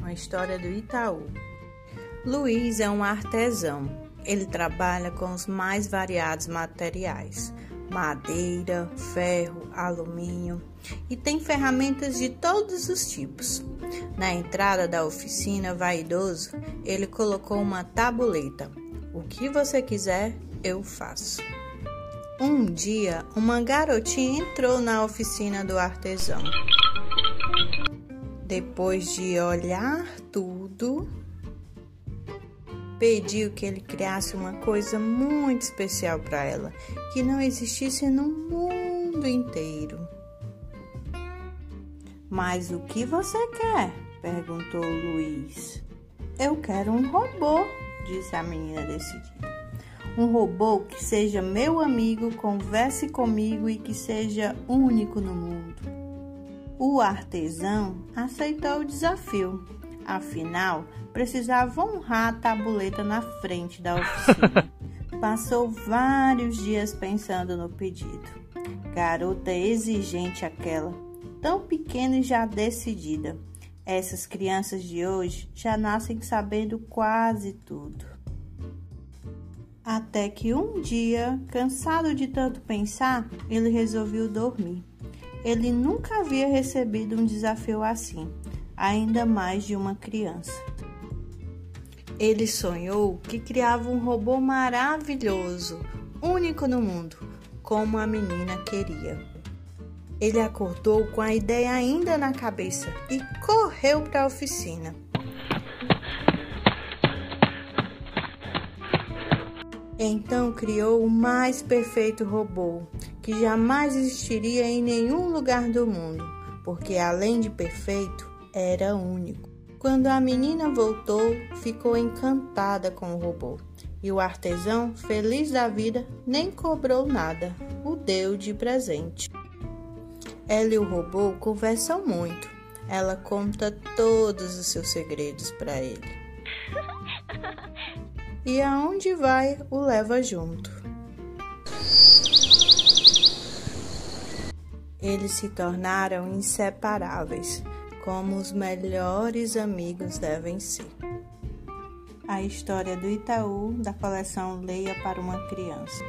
uma história do Itaú. Luiz é um artesão. Ele trabalha com os mais variados materiais: madeira, ferro, alumínio e tem ferramentas de todos os tipos. Na entrada da oficina vaidoso, ele colocou uma tabuleta. O que você quiser, eu faço. Um dia, uma garotinha entrou na oficina do artesão. Depois de olhar tudo, pediu que ele criasse uma coisa muito especial para ela, que não existisse no mundo inteiro. Mas o que você quer? perguntou Luiz. Eu quero um robô, disse a menina decidida. Um robô que seja meu amigo, converse comigo e que seja único no mundo. O artesão aceitou o desafio. Afinal, precisava honrar a tabuleta na frente da oficina. Passou vários dias pensando no pedido. Garota exigente aquela, tão pequena e já decidida. Essas crianças de hoje já nascem sabendo quase tudo. Até que um dia, cansado de tanto pensar, ele resolveu dormir. Ele nunca havia recebido um desafio assim, ainda mais de uma criança. Ele sonhou que criava um robô maravilhoso, único no mundo, como a menina queria. Ele acordou com a ideia ainda na cabeça e correu para a oficina. Então criou o mais perfeito robô, que jamais existiria em nenhum lugar do mundo, porque além de perfeito, era único. Quando a menina voltou, ficou encantada com o robô. E o artesão, feliz da vida, nem cobrou nada, o deu de presente. Ela e o robô conversam muito. Ela conta todos os seus segredos para ele. E aonde vai, o leva junto. Eles se tornaram inseparáveis, como os melhores amigos devem ser. A história do Itaú, da coleção Leia para uma Criança.